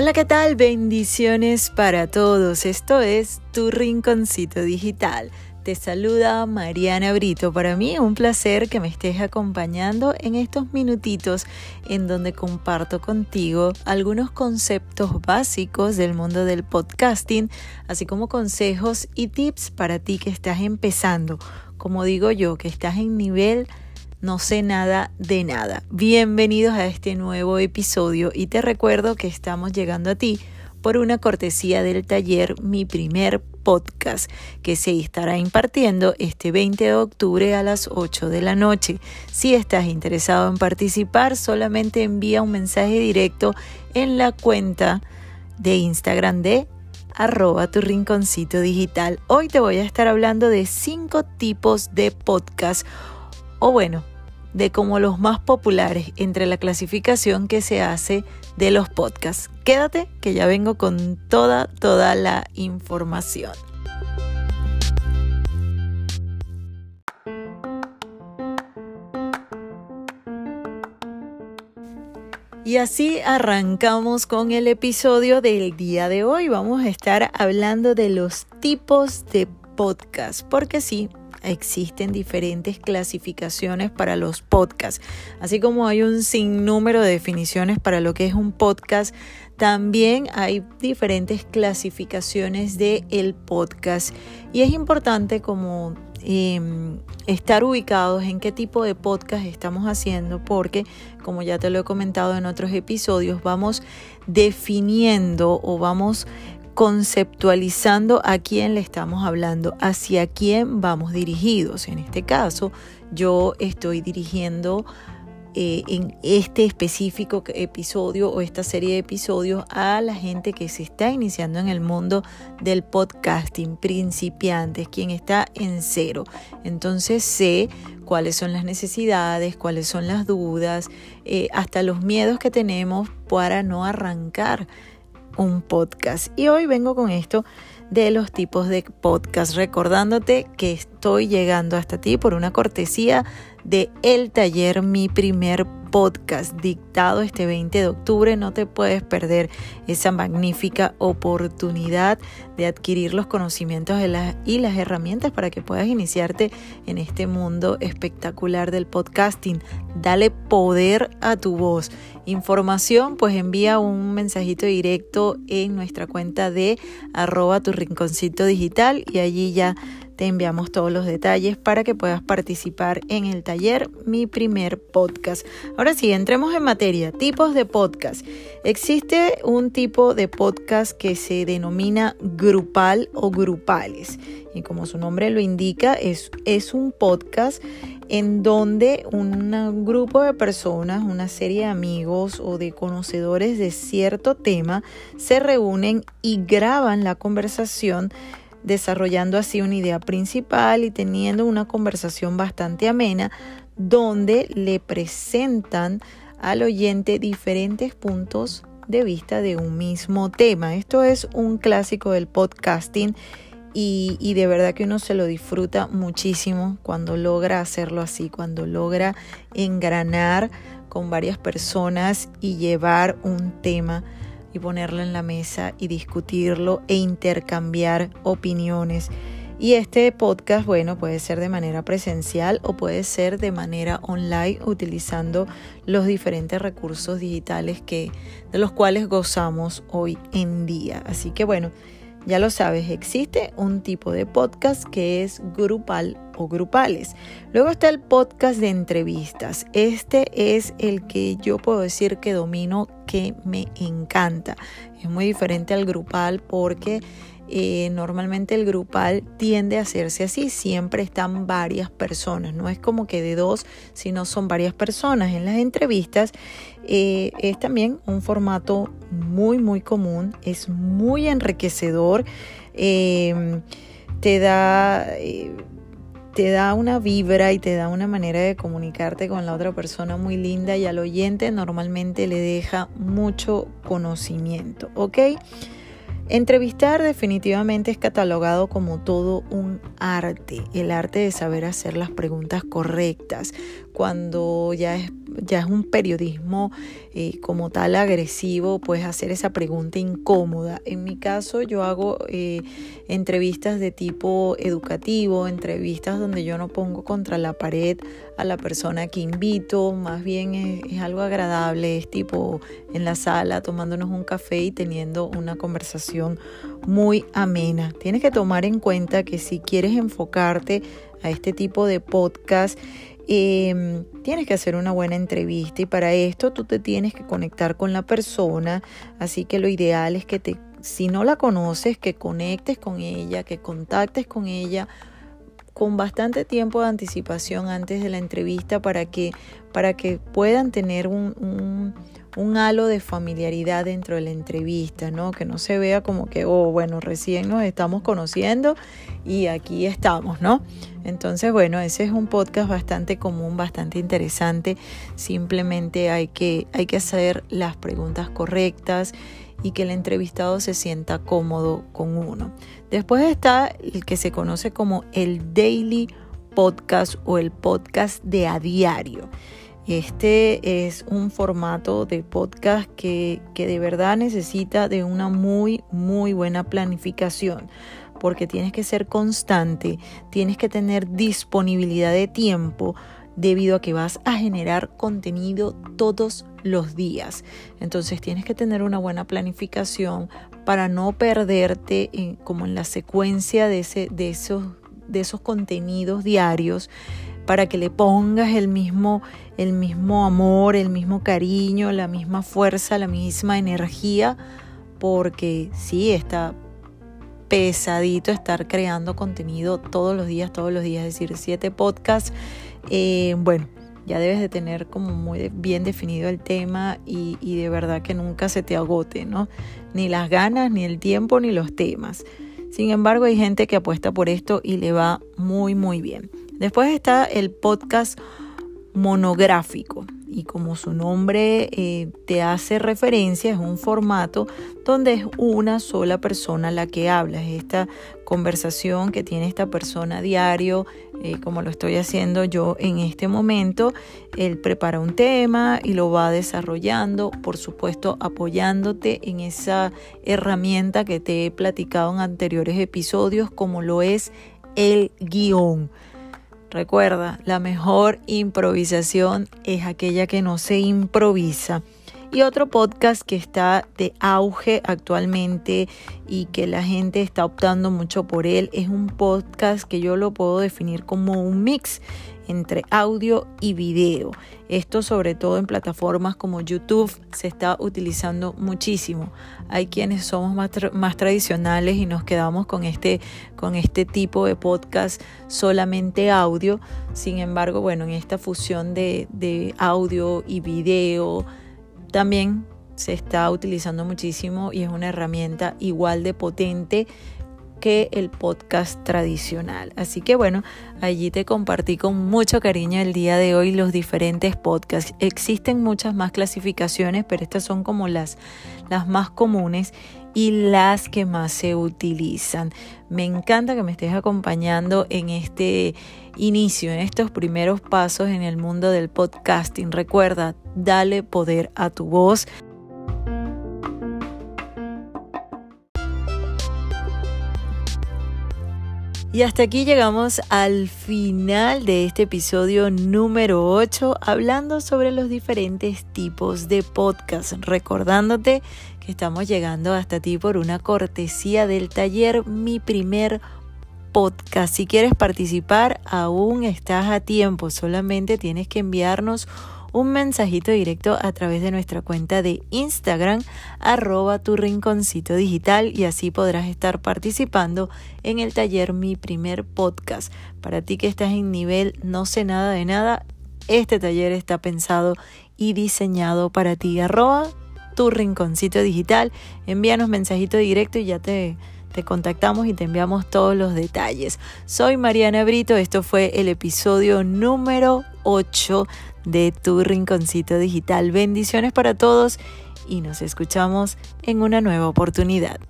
Hola, ¿qué tal? Bendiciones para todos. Esto es Tu Rinconcito Digital. Te saluda Mariana Brito. Para mí es un placer que me estés acompañando en estos minutitos en donde comparto contigo algunos conceptos básicos del mundo del podcasting, así como consejos y tips para ti que estás empezando. Como digo yo, que estás en nivel no sé nada de nada. Bienvenidos a este nuevo episodio y te recuerdo que estamos llegando a ti por una cortesía del taller Mi primer podcast que se estará impartiendo este 20 de octubre a las 8 de la noche. Si estás interesado en participar, solamente envía un mensaje directo en la cuenta de Instagram de arroba tu rinconcito digital. Hoy te voy a estar hablando de cinco tipos de podcast o bueno, de como los más populares entre la clasificación que se hace de los podcasts. Quédate que ya vengo con toda, toda la información. Y así arrancamos con el episodio del día de hoy. Vamos a estar hablando de los tipos de podcast, porque sí, existen diferentes clasificaciones para los podcasts. Así como hay un sinnúmero de definiciones para lo que es un podcast, también hay diferentes clasificaciones de el podcast. Y es importante como em, estar ubicados en qué tipo de podcast estamos haciendo porque como ya te lo he comentado en otros episodios vamos definiendo o vamos conceptualizando a quién le estamos hablando, hacia quién vamos dirigidos. En este caso, yo estoy dirigiendo eh, en este específico episodio o esta serie de episodios a la gente que se está iniciando en el mundo del podcasting, principiantes, quien está en cero. Entonces sé cuáles son las necesidades, cuáles son las dudas, eh, hasta los miedos que tenemos para no arrancar un podcast. Y hoy vengo con esto de los tipos de podcast, recordándote que estoy llegando hasta ti por una cortesía de El Taller Mi Primer Podcast, dictado este 20 de octubre. No te puedes perder esa magnífica oportunidad de adquirir los conocimientos y las herramientas para que puedas iniciarte en este mundo espectacular del podcasting. Dale poder a tu voz. Información, pues envía un mensajito directo en nuestra cuenta de arroba tu rinconcito digital y allí ya te enviamos todos los detalles para que puedas participar en el taller Mi primer podcast. Ahora sí, entremos en materia. Tipos de podcast. Existe un tipo de podcast que se denomina grupal o grupales. Y como su nombre lo indica, es, es un podcast en donde un grupo de personas, una serie de amigos o de conocedores de cierto tema se reúnen y graban la conversación desarrollando así una idea principal y teniendo una conversación bastante amena donde le presentan al oyente diferentes puntos de vista de un mismo tema. Esto es un clásico del podcasting y, de verdad que uno se lo disfruta muchísimo cuando logra hacerlo así, cuando logra engranar con varias personas y llevar un tema y ponerlo en la mesa y discutirlo e intercambiar opiniones. Y este podcast, bueno, puede ser de manera presencial o puede ser de manera online utilizando los diferentes recursos digitales que, de los cuales gozamos hoy en día. Así que bueno, ya lo sabes, existe un tipo de podcast que es grupal o grupales. Luego está el podcast de entrevistas. Este es el que yo puedo decir que domino, que me encanta. Es muy diferente al grupal porque eh, normalmente el grupal tiende a hacerse así, siempre están varias personas, no es como que de dos, sino son varias personas. En las entrevistas eh, es también un formato muy, muy común, es muy enriquecedor, em, te da... Te da una vibra y te da una manera de comunicarte con la otra persona muy linda y al oyente normalmente le deja mucho conocimiento, ¿ok? Entrevistar definitivamente es catalogado como todo un arte, el arte de saber hacer las preguntas correctas, cuando ya es, ya es un periodismo eh, como tal agresivo, puedes hacer esa pregunta incómoda. En mi caso yo hago eh, entrevistas de tipo educativo, entrevistas donde yo no pongo contra la pared a la persona que invito, más bien es algo agradable, es tipo en la sala tomándonos un café y teniendo una conversación muy amena. Tienes que tomar en cuenta que si quieres enfocarte a este tipo de podcast, eh, tienes que hacer una buena entrevista y para esto tú te tienes que conectar con la persona, así que lo ideal es que te, si no la conoces, que conectes con ella, que contactes con ella con bastante tiempo de anticipación antes de la entrevista para que, para que puedan tener un un halo de familiaridad dentro de la entrevista, ¿no? Que no se vea como que, oh, bueno, recién nos estamos conociendo y aquí estamos, ¿no? Entonces, bueno, ese es un podcast bastante común, bastante interesante. Simplemente hay que, hay que hacer las preguntas correctas y que el entrevistado se sienta cómodo con uno. Después está el que se conoce como el daily podcast o el podcast de a diario. Este es un formato de podcast que, de verdad necesita de una muy, muy buena planificación porque tienes que ser constante, tienes que tener disponibilidad de tiempo debido a que vas a generar contenido todos los días. Entonces tienes que tener una buena planificación para no perderte como en la secuencia de, ese, de, esos, de esos contenidos diarios para que le pongas el mismo, el mismo amor, el mismo cariño, la misma fuerza, la misma energía, porque sí, está pesadito estar creando contenido todos los días, todos los días, es decir, siete podcasts. Eh, bueno, ya debes de tener como muy bien definido el tema y, de verdad que nunca se te agote, ¿no? Ni las ganas, ni el tiempo, ni los temas. Sin embargo, hay gente que apuesta por esto y le va muy, muy bien. Después está el podcast monográfico y como su nombre eh, te hace referencia, es un formato donde es una sola persona la que habla, es esta conversación que tiene esta persona diario, eh, como lo estoy haciendo yo en este momento. Él prepara un tema y lo va desarrollando, por supuesto apoyándote en esa herramienta que te he platicado en anteriores episodios, como lo es el guion. Recuerda, la mejor improvisación es aquella que no se improvisa. Y otro podcast que está de auge actualmente y que la gente está optando mucho por él es un podcast que yo lo puedo definir como un mix entre audio y video. Esto sobre todo en plataformas como YouTube se está utilizando muchísimo. Hay quienes somos más, tradicionales y nos quedamos con este, con este tipo de podcast solamente audio. Sin embargo, bueno, en esta fusión de, de audio y video también se está utilizando muchísimo y es una herramienta igual de potente que el podcast tradicional. Así que bueno, allí te compartí con mucho cariño el día de hoy los diferentes podcasts. Existen muchas más clasificaciones, pero estas son como las, las más comunes y las que más se utilizan. Me encanta que me estés acompañando en este inicio, en estos primeros pasos en el mundo del podcasting. Recuerda, dale poder a tu voz. Y hasta aquí llegamos al final de este episodio número 8 hablando sobre los diferentes tipos de podcast, recordándote que estamos llegando hasta ti por una cortesía del taller Mi primer podcast. Si quieres participar, aún estás a tiempo, solamente tienes que enviarnos un mensajito directo a través de nuestra cuenta de Instagram, arroba tu rinconcito digital y así podrás estar participando en el taller Mi Primer Podcast. Para ti que estás en nivel no sé nada de nada, este taller está pensado y diseñado para ti. Arroba tu rinconcito digital, envíanos mensajito directo y ya te te contactamos y te enviamos todos los detalles. Soy Mariana Brito, esto fue el episodio número 8 de tu rinconcito digital. Bendiciones para todos y nos escuchamos en una nueva oportunidad.